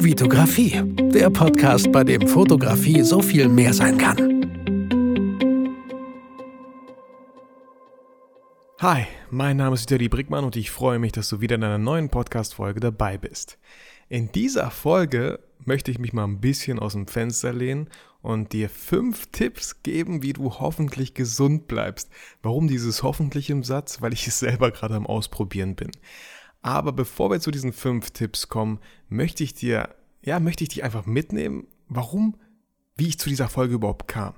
Vitografie, der Podcast, bei dem Fotografie so viel mehr sein kann. Hi, mein Name ist Vitali Brickmann und ich freue mich, dass du wieder in einer neuen Podcast-Folge dabei bist. In dieser Folge möchte ich mich mal ein bisschen aus dem Fenster lehnen und dir fünf Tipps geben, wie du hoffentlich gesund bleibst. Warum dieses hoffentlich im Satz? Weil ich es selber gerade am Ausprobieren bin. Aber bevor wir zu diesen fünf Tipps kommen, möchte ich dir, ja, möchte ich dich einfach mitnehmen, warum, wie ich zu dieser Folge überhaupt kam.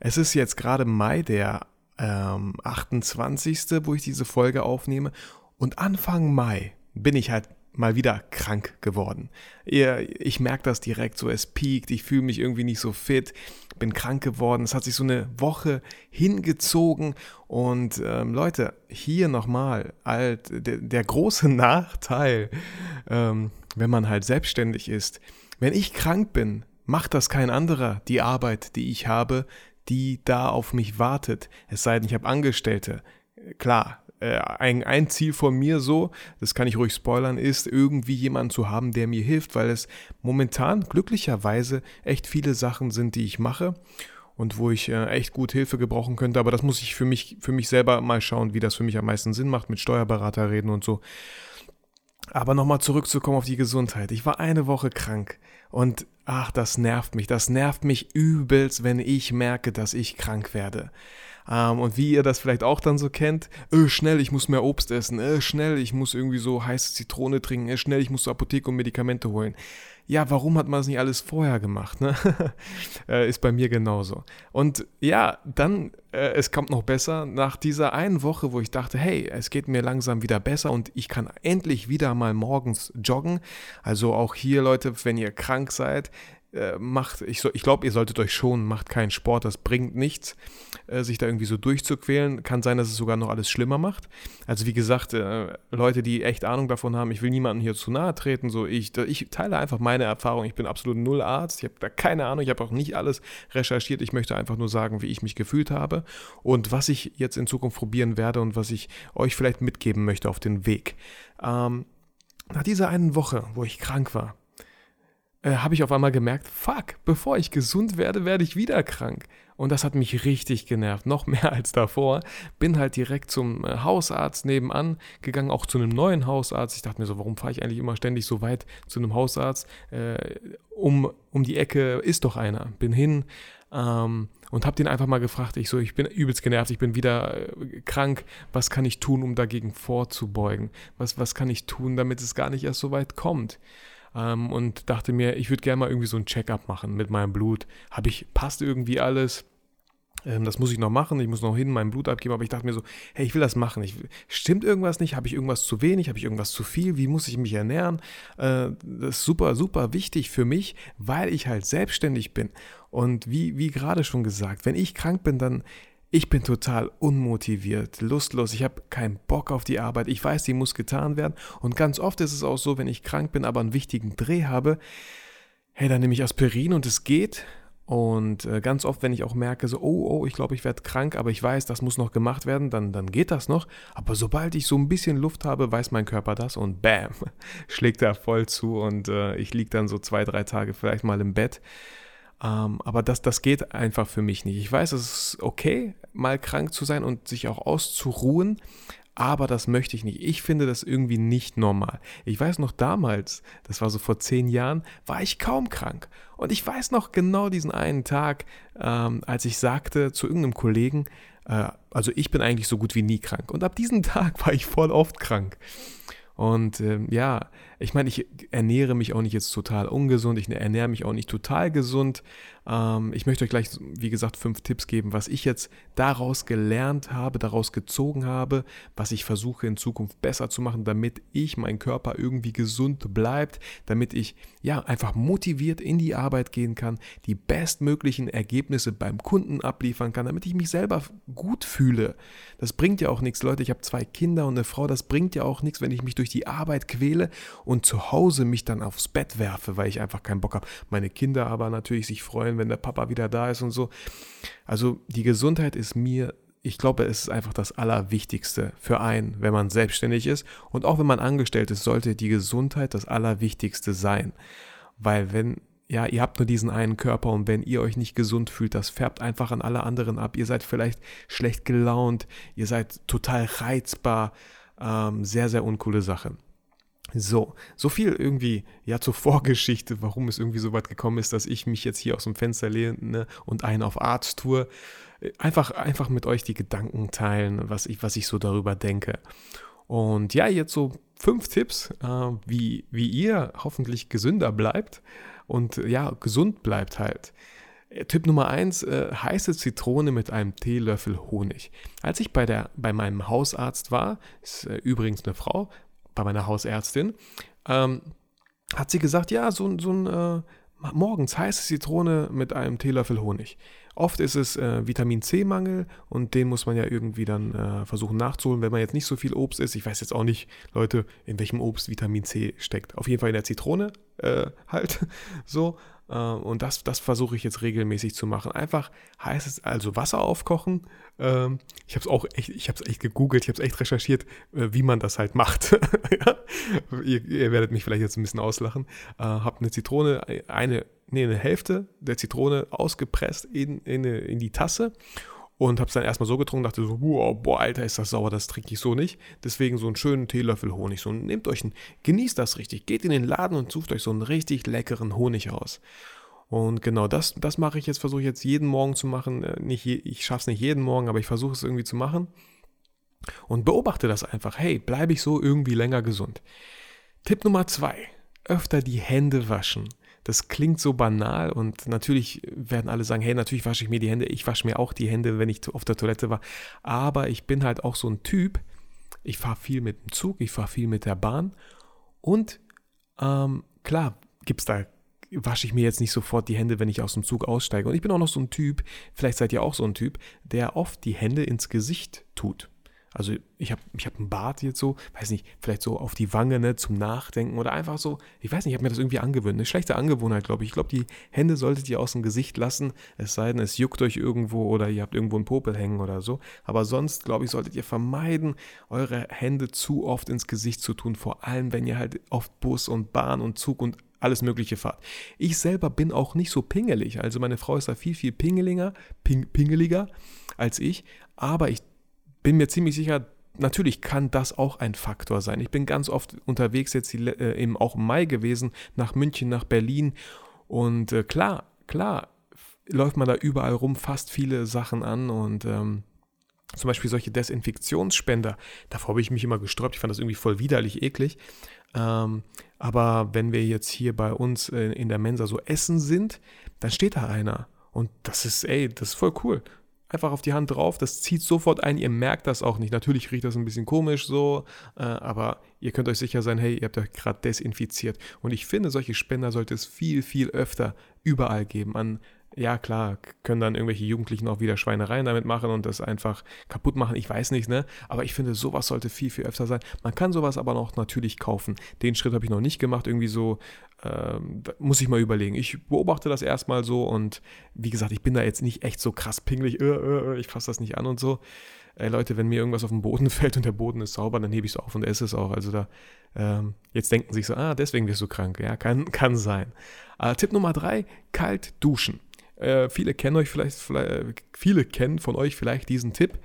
Es ist jetzt gerade Mai, der ähm, 28., wo ich diese Folge aufnehme. Und Anfang Mai bin ich halt mal wieder krank geworden. Ich merke das direkt so, es piekt, ich fühle mich irgendwie nicht so fit, bin krank geworden, es hat sich so eine Woche hingezogen und ähm, Leute, hier nochmal, halt, der, der, große Nachteil, ähm, wenn man halt selbstständig ist, wenn ich krank bin, macht das kein anderer, die Arbeit, die ich habe, die da auf mich wartet, es sei denn, ich habe Angestellte. Klar, äh, ein, ein Ziel von mir so, das kann ich ruhig spoilern, ist irgendwie jemanden zu haben, der mir hilft, weil es momentan glücklicherweise echt viele Sachen sind, die ich mache und wo ich äh, echt gut Hilfe gebrauchen könnte. Aber das muss ich für mich, für mich selber mal schauen, wie das für mich am meisten Sinn macht, mit Steuerberater reden und so. Aber nochmal zurückzukommen auf die Gesundheit. Ich war eine Woche krank und ach, das nervt mich. Das nervt mich übelst, wenn ich merke, dass ich krank werde. Ähm, und wie ihr das vielleicht auch dann so kennt, äh, schnell, ich muss mehr Obst essen, äh, schnell, ich muss irgendwie so heiße Zitrone trinken, äh, schnell, ich muss zur Apotheke und Medikamente holen. Ja, warum hat man das nicht alles vorher gemacht? Ne? äh, ist bei mir genauso. Und ja, dann, äh, es kommt noch besser, nach dieser einen Woche, wo ich dachte, hey, es geht mir langsam wieder besser und ich kann endlich wieder mal morgens joggen. Also auch hier, Leute, wenn ihr krank seid, äh, macht, ich, so, ich glaube, ihr solltet euch schon, macht keinen Sport, das bringt nichts, äh, sich da irgendwie so durchzuquälen. Kann sein, dass es sogar noch alles schlimmer macht. Also wie gesagt, äh, Leute, die echt Ahnung davon haben, ich will niemandem hier zu nahe treten, so ich, ich teile einfach meine Erfahrung. Ich bin absolut null Arzt, ich habe da keine Ahnung, ich habe auch nicht alles recherchiert. Ich möchte einfach nur sagen, wie ich mich gefühlt habe und was ich jetzt in Zukunft probieren werde und was ich euch vielleicht mitgeben möchte auf den Weg. Ähm, nach dieser einen Woche, wo ich krank war, äh, habe ich auf einmal gemerkt, fuck, bevor ich gesund werde, werde ich wieder krank. Und das hat mich richtig genervt, noch mehr als davor. Bin halt direkt zum äh, Hausarzt nebenan gegangen, auch zu einem neuen Hausarzt. Ich dachte mir so, warum fahre ich eigentlich immer ständig so weit zu einem Hausarzt? Äh, um, um die Ecke ist doch einer. Bin hin ähm, und habe den einfach mal gefragt. Ich so, ich bin übelst genervt, ich bin wieder äh, krank. Was kann ich tun, um dagegen vorzubeugen? Was, was kann ich tun, damit es gar nicht erst so weit kommt? Ähm, und dachte mir, ich würde gerne mal irgendwie so ein Check-up machen mit meinem Blut. Habe ich, passt irgendwie alles? Ähm, das muss ich noch machen, ich muss noch hin mein Blut abgeben, aber ich dachte mir so, hey, ich will das machen. Ich, stimmt irgendwas nicht? Habe ich irgendwas zu wenig? Habe ich irgendwas zu viel? Wie muss ich mich ernähren? Äh, das ist super, super wichtig für mich, weil ich halt selbstständig bin. Und wie, wie gerade schon gesagt, wenn ich krank bin, dann ich bin total unmotiviert, lustlos, ich habe keinen Bock auf die Arbeit, ich weiß, die muss getan werden. Und ganz oft ist es auch so, wenn ich krank bin, aber einen wichtigen Dreh habe, hey, dann nehme ich Aspirin und es geht. Und äh, ganz oft, wenn ich auch merke, so, oh, oh, ich glaube, ich werde krank, aber ich weiß, das muss noch gemacht werden, dann, dann geht das noch. Aber sobald ich so ein bisschen Luft habe, weiß mein Körper das und bam, schlägt er voll zu und äh, ich liege dann so zwei, drei Tage vielleicht mal im Bett ähm, aber das, das geht einfach für mich nicht. Ich weiß, es ist okay, mal krank zu sein und sich auch auszuruhen, aber das möchte ich nicht. Ich finde das irgendwie nicht normal. Ich weiß noch damals, das war so vor zehn Jahren, war ich kaum krank. Und ich weiß noch genau diesen einen Tag, ähm, als ich sagte zu irgendeinem Kollegen, äh, also ich bin eigentlich so gut wie nie krank. Und ab diesem Tag war ich voll oft krank. Und ähm, ja, ich meine, ich ernähre mich auch nicht jetzt total ungesund, ich ernähre mich auch nicht total gesund, ähm, ich möchte euch gleich, wie gesagt, fünf Tipps geben, was ich jetzt daraus gelernt habe, daraus gezogen habe, was ich versuche in Zukunft besser zu machen, damit ich, mein Körper irgendwie gesund bleibt, damit ich ja einfach motiviert in die Arbeit gehen kann, die bestmöglichen Ergebnisse beim Kunden abliefern kann, damit ich mich selber gut fühle. Das bringt ja auch nichts, Leute. Ich habe zwei Kinder und eine Frau. Das bringt ja auch nichts, wenn ich mich durch die Arbeit quäle und zu Hause mich dann aufs Bett werfe, weil ich einfach keinen Bock habe. Meine Kinder aber natürlich sich freuen, wenn der Papa wieder da ist und so. Also die Gesundheit ist mir, ich glaube, es ist einfach das Allerwichtigste für einen, wenn man selbstständig ist. Und auch wenn man angestellt ist, sollte die Gesundheit das Allerwichtigste sein. weil wenn ja, ihr habt nur diesen einen Körper und wenn ihr euch nicht gesund fühlt, das färbt einfach an alle anderen ab. Ihr seid vielleicht schlecht gelaunt, ihr seid total reizbar. Ähm, sehr, sehr uncoole Sache. So, so viel irgendwie ja zur Vorgeschichte, warum es irgendwie so weit gekommen ist, dass ich mich jetzt hier aus dem Fenster lehne und einen auf Arzt tue. Einfach, einfach mit euch die Gedanken teilen, was ich, was ich so darüber denke. Und ja, jetzt so fünf Tipps, äh, wie, wie ihr hoffentlich gesünder bleibt und ja, gesund bleibt halt. Äh, Tipp Nummer eins: äh, heiße Zitrone mit einem Teelöffel Honig. Als ich bei, der, bei meinem Hausarzt war, ist äh, übrigens eine Frau, bei meiner Hausärztin, ähm, hat sie gesagt, ja, so, so ein äh, morgens heiße Zitrone mit einem Teelöffel Honig. Oft ist es äh, Vitamin C-Mangel und den muss man ja irgendwie dann äh, versuchen nachzuholen, wenn man jetzt nicht so viel Obst isst. Ich weiß jetzt auch nicht, Leute, in welchem Obst Vitamin C steckt. Auf jeden Fall in der Zitrone äh, halt so. Äh, und das, das versuche ich jetzt regelmäßig zu machen. Einfach heißt es also Wasser aufkochen. Ähm, ich habe es auch echt, ich habe es echt gegoogelt, ich habe es echt recherchiert, äh, wie man das halt macht. ihr, ihr, werdet mich vielleicht jetzt ein bisschen auslachen. Äh, habt eine Zitrone, eine nee, eine Hälfte der Zitrone ausgepresst in, in, in die Tasse und habe es dann erstmal so getrunken, dachte so, wow, boah, Alter, ist das sauer, das trinke ich so nicht. Deswegen so einen schönen Teelöffel Honig. So, nehmt euch einen, genießt das richtig, geht in den Laden und sucht euch so einen richtig leckeren Honig raus. Und genau das, das mache ich jetzt, versuche ich jetzt jeden Morgen zu machen. Äh, nicht je, ich schaffe es nicht jeden Morgen, aber ich versuche es irgendwie zu machen. Und beobachte das einfach. Hey, bleibe ich so irgendwie länger gesund? Tipp Nummer zwei. Öfter die Hände waschen. Das klingt so banal und natürlich werden alle sagen, hey, natürlich wasche ich mir die Hände. Ich wasche mir auch die Hände, wenn ich auf der Toilette war. Aber ich bin halt auch so ein Typ. Ich fahre viel mit dem Zug, ich fahre viel mit der Bahn. Und ähm, klar, gibt es da wasche ich mir jetzt nicht sofort die Hände, wenn ich aus dem Zug aussteige. Und ich bin auch noch so ein Typ, vielleicht seid ihr auch so ein Typ, der oft die Hände ins Gesicht tut. Also ich habe ich hab einen Bart jetzt so, weiß nicht, vielleicht so auf die Wange ne, zum Nachdenken oder einfach so, ich weiß nicht, ich habe mir das irgendwie angewöhnt. Eine schlechte Angewohnheit, glaube ich. Ich glaube, die Hände solltet ihr aus dem Gesicht lassen, es sei denn, es juckt euch irgendwo oder ihr habt irgendwo einen Popel hängen oder so. Aber sonst, glaube ich, solltet ihr vermeiden, eure Hände zu oft ins Gesicht zu tun, vor allem wenn ihr halt oft Bus und Bahn und Zug und alles Mögliche fahrt. Ich selber bin auch nicht so pingelig, also meine Frau ist da viel, viel pingeliger, ping, pingeliger als ich, aber ich bin mir ziemlich sicher, natürlich kann das auch ein Faktor sein. Ich bin ganz oft unterwegs, jetzt äh, eben auch im Mai gewesen, nach München, nach Berlin. Und äh, klar, klar, läuft man da überall rum, fast viele Sachen an und ähm, zum Beispiel solche Desinfektionsspender, davor habe ich mich immer gesträubt, ich fand das irgendwie voll widerlich eklig. Ähm, aber wenn wir jetzt hier bei uns äh, in der Mensa so essen sind, dann steht da einer. Und das ist, ey, das ist voll cool einfach auf die Hand drauf, das zieht sofort ein, ihr merkt das auch nicht. Natürlich riecht das ein bisschen komisch so, äh, aber ihr könnt euch sicher sein, hey, ihr habt euch gerade desinfiziert. Und ich finde, solche Spender sollte es viel, viel öfter überall geben. An, ja klar, können dann irgendwelche Jugendlichen auch wieder Schweinereien damit machen und das einfach kaputt machen, ich weiß nicht, ne? Aber ich finde, sowas sollte viel, viel öfter sein. Man kann sowas aber noch natürlich kaufen. Den Schritt habe ich noch nicht gemacht, irgendwie so ähm, muss ich mal überlegen. Ich beobachte das erstmal so und wie gesagt, ich bin da jetzt nicht echt so krass pingelig, äh, äh, äh ich fasse das nicht an und so. Ey Leute, wenn mir irgendwas auf den Boden fällt und der Boden ist sauber, dann hebe ich es auf und esse es auch. Also da, ähm, jetzt denken sich so, ah, deswegen wirst du krank. Ja, kann, kann sein. Äh, Tipp Nummer drei, kalt duschen. Äh, viele kennen euch vielleicht, vielleicht, viele kennen von euch vielleicht diesen Tipp.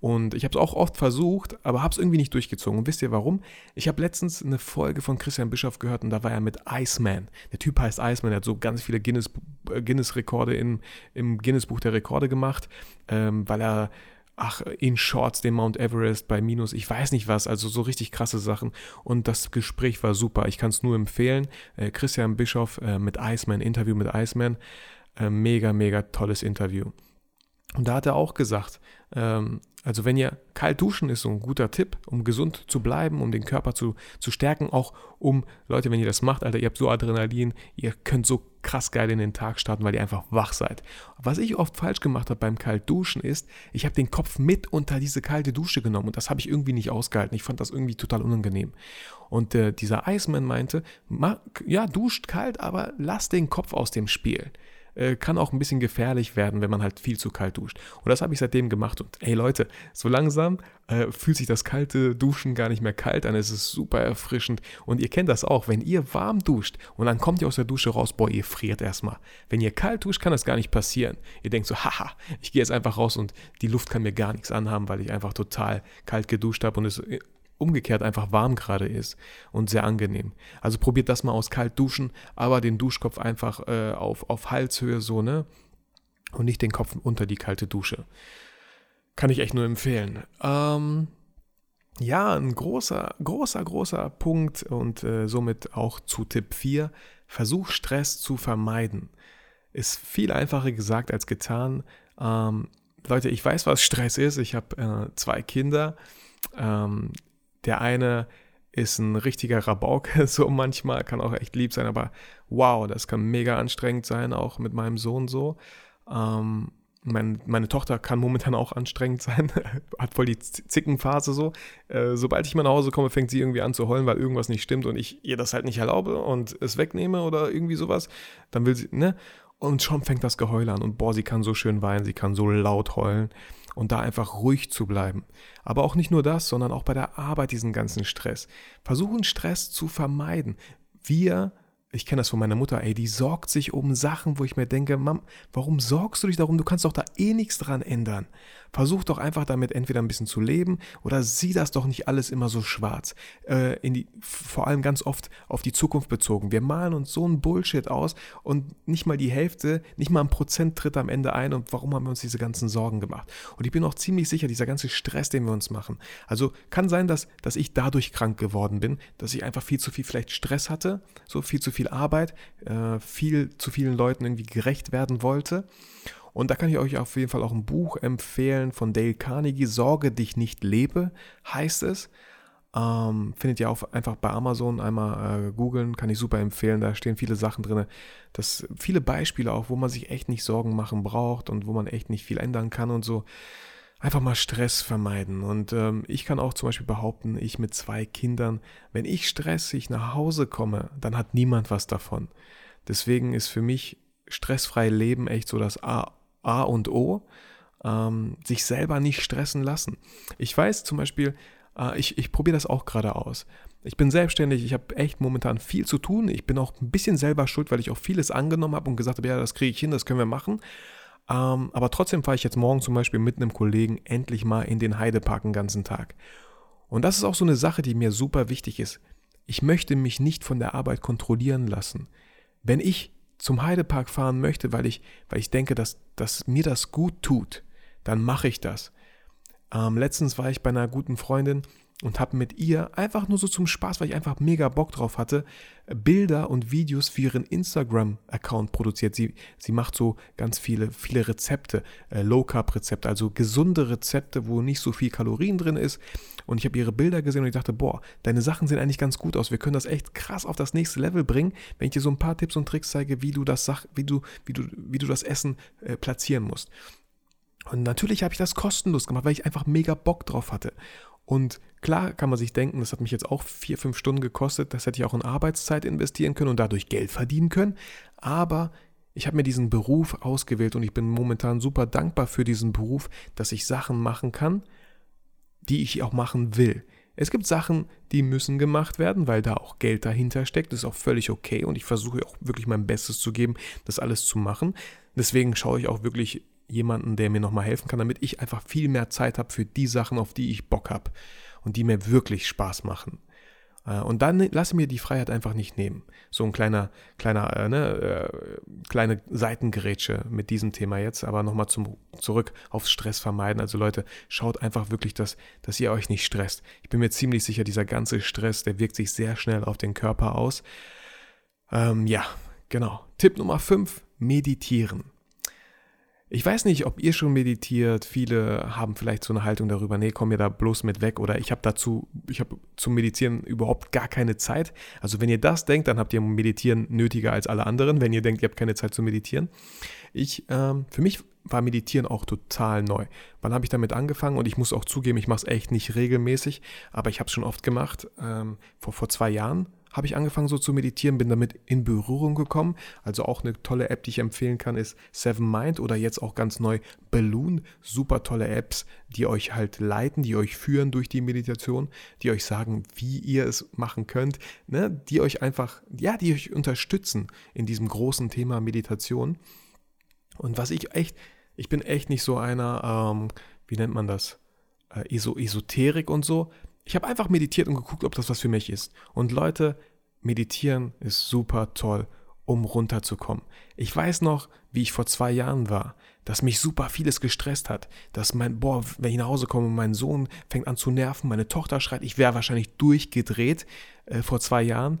Und ich habe es auch oft versucht, aber habe es irgendwie nicht durchgezogen. Und wisst ihr warum? Ich habe letztens eine Folge von Christian Bischoff gehört und da war er mit Iceman. Der Typ heißt Iceman, der hat so ganz viele Guinness-Rekorde Guinness im, im Guinness-Buch der Rekorde gemacht, ähm, weil er ach, in Shorts den Mount Everest bei minus, ich weiß nicht was, also so richtig krasse Sachen. Und das Gespräch war super. Ich kann es nur empfehlen. Äh, Christian Bischoff äh, mit Iceman, Interview mit Iceman. Äh, mega, mega tolles Interview. Und da hat er auch gesagt, ähm, also wenn ihr kalt duschen ist so ein guter Tipp, um gesund zu bleiben, um den Körper zu, zu stärken, auch um, Leute, wenn ihr das macht, Alter, ihr habt so Adrenalin, ihr könnt so krass geil in den Tag starten, weil ihr einfach wach seid. Was ich oft falsch gemacht habe beim kalt duschen ist, ich habe den Kopf mit unter diese kalte Dusche genommen und das habe ich irgendwie nicht ausgehalten. Ich fand das irgendwie total unangenehm. Und äh, dieser Iceman meinte, ja, duscht kalt, aber lass den Kopf aus dem Spiel. Äh, kann auch ein bisschen gefährlich werden, wenn man halt viel zu kalt duscht. Und das habe ich seitdem gemacht. Und ey Leute, so langsam äh, fühlt sich das kalte Duschen gar nicht mehr kalt an. Es ist super erfrischend. Und ihr kennt das auch, wenn ihr warm duscht und dann kommt ihr aus der Dusche raus, boah, ihr friert erstmal. Wenn ihr kalt duscht, kann das gar nicht passieren. Ihr denkt so, haha, ich gehe jetzt einfach raus und die Luft kann mir gar nichts anhaben, weil ich einfach total kalt geduscht habe und es umgekehrt einfach warm gerade ist und sehr angenehm. Also probiert das mal aus, kalt duschen, aber den Duschkopf einfach äh, auf, auf Halshöhe so, ne? Und nicht den Kopf unter die kalte Dusche. Kann ich echt nur empfehlen. Ähm, ja, ein großer, großer, großer Punkt und äh, somit auch zu Tipp 4. Versuch Stress zu vermeiden. Ist viel einfacher gesagt als getan. Ähm, Leute, ich weiß, was Stress ist. Ich habe äh, zwei Kinder. Ähm, der eine ist ein richtiger Rabauke, so manchmal, kann auch echt lieb sein, aber wow, das kann mega anstrengend sein, auch mit meinem Sohn so. Ähm, mein, meine Tochter kann momentan auch anstrengend sein, hat voll die Zickenphase so. Äh, sobald ich mal nach Hause komme, fängt sie irgendwie an zu heulen, weil irgendwas nicht stimmt und ich ihr das halt nicht erlaube und es wegnehme oder irgendwie sowas. Dann will sie, ne? Und schon fängt das Geheul an und boah, sie kann so schön weinen, sie kann so laut heulen und da einfach ruhig zu bleiben. Aber auch nicht nur das, sondern auch bei der Arbeit diesen ganzen Stress. Versuchen Stress zu vermeiden. Wir ich kenne das von meiner Mutter, ey, die sorgt sich um Sachen, wo ich mir denke, Mom, warum sorgst du dich darum? Du kannst doch da eh nichts dran ändern. Versuch doch einfach damit entweder ein bisschen zu leben oder sieh das doch nicht alles immer so schwarz. Äh, in die, vor allem ganz oft auf die Zukunft bezogen. Wir malen uns so ein Bullshit aus und nicht mal die Hälfte, nicht mal ein Prozent tritt am Ende ein und warum haben wir uns diese ganzen Sorgen gemacht? Und ich bin auch ziemlich sicher, dieser ganze Stress, den wir uns machen. Also kann sein, dass, dass ich dadurch krank geworden bin, dass ich einfach viel zu viel vielleicht Stress hatte, so viel zu viel Arbeit, äh, viel zu vielen Leuten irgendwie gerecht werden wollte. Und da kann ich euch auf jeden Fall auch ein Buch empfehlen von Dale Carnegie, Sorge dich nicht lebe, heißt es. Ähm, findet ihr auch einfach bei Amazon einmal äh, googeln, kann ich super empfehlen. Da stehen viele Sachen drin. Das, viele Beispiele auch, wo man sich echt nicht Sorgen machen braucht und wo man echt nicht viel ändern kann und so. Einfach mal Stress vermeiden. Und ähm, ich kann auch zum Beispiel behaupten, ich mit zwei Kindern, wenn ich stressig nach Hause komme, dann hat niemand was davon. Deswegen ist für mich stressfrei Leben echt so das A A und O, ähm, sich selber nicht stressen lassen. Ich weiß zum Beispiel, äh, ich, ich probiere das auch gerade aus. Ich bin selbstständig, ich habe echt momentan viel zu tun. Ich bin auch ein bisschen selber schuld, weil ich auch vieles angenommen habe und gesagt habe, ja, das kriege ich hin, das können wir machen. Ähm, aber trotzdem fahre ich jetzt morgen zum Beispiel mit einem Kollegen endlich mal in den Heidepark den ganzen Tag. Und das ist auch so eine Sache, die mir super wichtig ist. Ich möchte mich nicht von der Arbeit kontrollieren lassen. Wenn ich zum Heidepark fahren möchte, weil ich, weil ich denke, dass, dass mir das gut tut, dann mache ich das. Ähm, letztens war ich bei einer guten Freundin und habe mit ihr einfach nur so zum Spaß, weil ich einfach mega Bock drauf hatte, Bilder und Videos für ihren Instagram-Account produziert. Sie, sie macht so ganz viele, viele Rezepte, äh, Low-Carb-Rezepte, also gesunde Rezepte, wo nicht so viel Kalorien drin ist. Und ich habe ihre Bilder gesehen und ich dachte, boah, deine Sachen sehen eigentlich ganz gut aus. Wir können das echt krass auf das nächste Level bringen, wenn ich dir so ein paar Tipps und Tricks zeige, wie du das, Sach wie du, wie du, wie du das Essen äh, platzieren musst. Und natürlich habe ich das kostenlos gemacht, weil ich einfach mega Bock drauf hatte. Und klar kann man sich denken, das hat mich jetzt auch vier, fünf Stunden gekostet, das hätte ich auch in Arbeitszeit investieren können und dadurch Geld verdienen können. Aber ich habe mir diesen Beruf ausgewählt und ich bin momentan super dankbar für diesen Beruf, dass ich Sachen machen kann, die ich auch machen will. Es gibt Sachen, die müssen gemacht werden, weil da auch Geld dahinter steckt. Das ist auch völlig okay und ich versuche auch wirklich mein Bestes zu geben, das alles zu machen. Deswegen schaue ich auch wirklich jemanden, der mir nochmal helfen kann, damit ich einfach viel mehr Zeit habe für die Sachen, auf die ich Bock habe und die mir wirklich Spaß machen. Äh, und dann lasse mir die Freiheit einfach nicht nehmen. So ein kleiner, kleiner, äh, ne, äh, kleine Seitengerätsche mit diesem Thema jetzt, aber nochmal zurück aufs Stress vermeiden. Also Leute, schaut einfach wirklich, dass, dass ihr euch nicht stresst. Ich bin mir ziemlich sicher, dieser ganze Stress, der wirkt sich sehr schnell auf den Körper aus. Ähm, ja, genau. Tipp Nummer 5, meditieren. Ich weiß nicht, ob ihr schon meditiert. Viele haben vielleicht so eine Haltung darüber, nee, komm mir da bloß mit weg oder ich habe dazu, ich habe zum Meditieren überhaupt gar keine Zeit. Also wenn ihr das denkt, dann habt ihr Meditieren nötiger als alle anderen, wenn ihr denkt, ihr habt keine Zeit zu meditieren. Ich, ähm, für mich war Meditieren auch total neu. Wann habe ich damit angefangen? Und ich muss auch zugeben, ich mache es echt nicht regelmäßig, aber ich habe es schon oft gemacht. Ähm, vor, vor zwei Jahren habe ich angefangen so zu meditieren, bin damit in Berührung gekommen. Also auch eine tolle App, die ich empfehlen kann, ist Seven Mind oder jetzt auch ganz neu Balloon. Super tolle Apps, die euch halt leiten, die euch führen durch die Meditation, die euch sagen, wie ihr es machen könnt, ne? die euch einfach, ja, die euch unterstützen in diesem großen Thema Meditation. Und was ich echt, ich bin echt nicht so einer, ähm, wie nennt man das? Äh, Esoterik und so. Ich habe einfach meditiert und geguckt, ob das was für mich ist. Und Leute, meditieren ist super toll, um runterzukommen. Ich weiß noch, wie ich vor zwei Jahren war, dass mich super vieles gestresst hat, dass mein, boah, wenn ich nach Hause komme, mein Sohn fängt an zu nerven, meine Tochter schreit, ich wäre wahrscheinlich durchgedreht äh, vor zwei Jahren.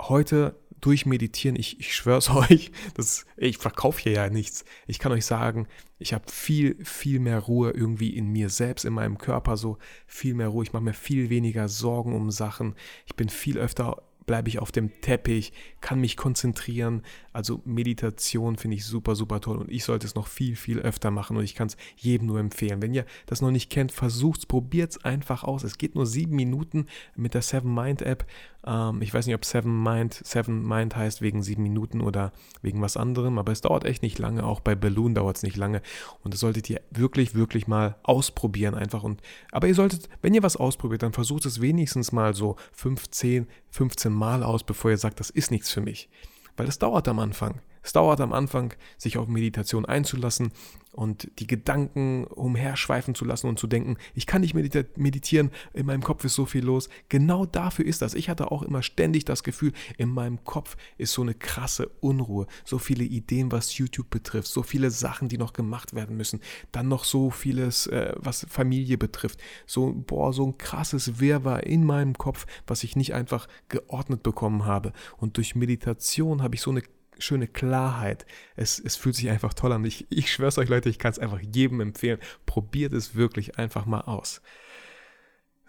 Heute durch Meditieren, ich, ich schwör's euch, das, ich verkaufe hier ja nichts. Ich kann euch sagen, ich habe viel, viel mehr Ruhe irgendwie in mir selbst, in meinem Körper, so viel mehr Ruhe. Ich mache mir viel weniger Sorgen um Sachen. Ich bin viel öfter bleibe ich auf dem Teppich, kann mich konzentrieren. Also Meditation finde ich super, super toll und ich sollte es noch viel, viel öfter machen und ich kann es jedem nur empfehlen. Wenn ihr das noch nicht kennt, versucht es, probiert es einfach aus. Es geht nur sieben Minuten mit der Seven Mind App. Ähm, ich weiß nicht, ob Seven Mind, Seven Mind heißt wegen sieben Minuten oder wegen was anderem, aber es dauert echt nicht lange. Auch bei Balloon dauert es nicht lange und das solltet ihr wirklich, wirklich mal ausprobieren einfach. Und, aber ihr solltet, wenn ihr was ausprobiert, dann versucht es wenigstens mal so 15, 15 Mal aus, bevor ihr sagt, das ist nichts für mich. Weil das dauert am Anfang. Es dauert am Anfang, sich auf Meditation einzulassen und die Gedanken umherschweifen zu lassen und zu denken, ich kann nicht meditieren, in meinem Kopf ist so viel los. Genau dafür ist das. Ich hatte auch immer ständig das Gefühl, in meinem Kopf ist so eine krasse Unruhe, so viele Ideen, was YouTube betrifft, so viele Sachen, die noch gemacht werden müssen, dann noch so vieles, äh, was Familie betrifft, so, boah, so ein krasses Wirrwarr in meinem Kopf, was ich nicht einfach geordnet bekommen habe. Und durch Meditation habe ich so eine schöne Klarheit. Es, es fühlt sich einfach toll an. Ich, ich schwör's euch, Leute, ich kann es einfach jedem empfehlen. Probiert es wirklich einfach mal aus.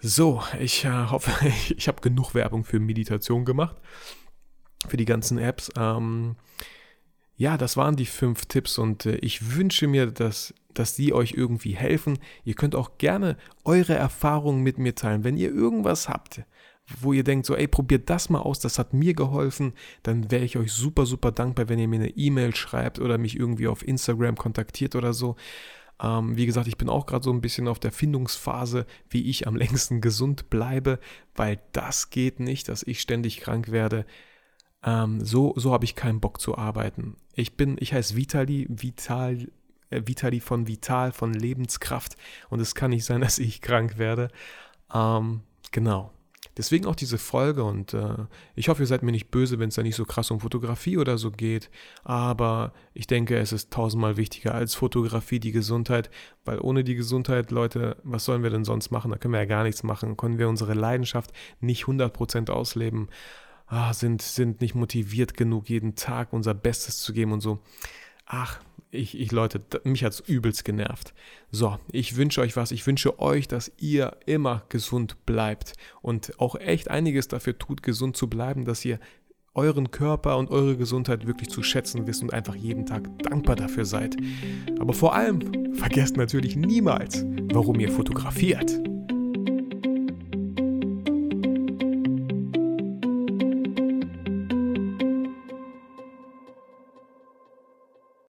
So, ich äh, hoffe, ich, habe genug Werbung für Meditation gemacht. Für die ganzen Apps. Ähm, ja, das waren die fünf Tipps und äh, ich wünsche mir, dass, dass die euch irgendwie helfen. Ihr könnt auch gerne eure Erfahrungen mit mir teilen. Wenn ihr irgendwas habt, wo ihr denkt, so, ey, probiert das mal aus, das hat mir geholfen, dann wäre ich euch super, super dankbar, wenn ihr mir eine E-Mail schreibt oder mich irgendwie auf Instagram kontaktiert oder so. Ähm, wie gesagt, ich bin auch gerade so ein bisschen auf der Findungsphase, wie ich am längsten gesund bleibe, weil das geht nicht, dass ich ständig krank werde. Ähm, so so habe ich keinen Bock zu arbeiten. Ich bin, ich heiße Vitali, Vital, äh, Vitali von Vital, von Lebenskraft und es kann nicht sein, dass ich krank werde. Ähm, genau. Deswegen auch diese Folge und äh, ich hoffe, ihr seid mir nicht böse, wenn es da nicht so krass um Fotografie oder so geht. Aber ich denke, es ist tausendmal wichtiger als Fotografie die Gesundheit, weil ohne die Gesundheit, Leute, was sollen wir denn sonst machen? Da können wir ja gar nichts machen. Können wir unsere Leidenschaft nicht 100% ausleben? Ah, sind, sind nicht motiviert genug, jeden Tag unser Bestes zu geben und so. Ach, ich, ich Leute, mich hat es übelst genervt. So, ich wünsche euch was. Ich wünsche euch, dass ihr immer gesund bleibt und auch echt einiges dafür tut, gesund zu bleiben, dass ihr euren Körper und eure Gesundheit wirklich zu schätzen wisst und einfach jeden Tag dankbar dafür seid. Aber vor allem vergesst natürlich niemals, warum ihr fotografiert.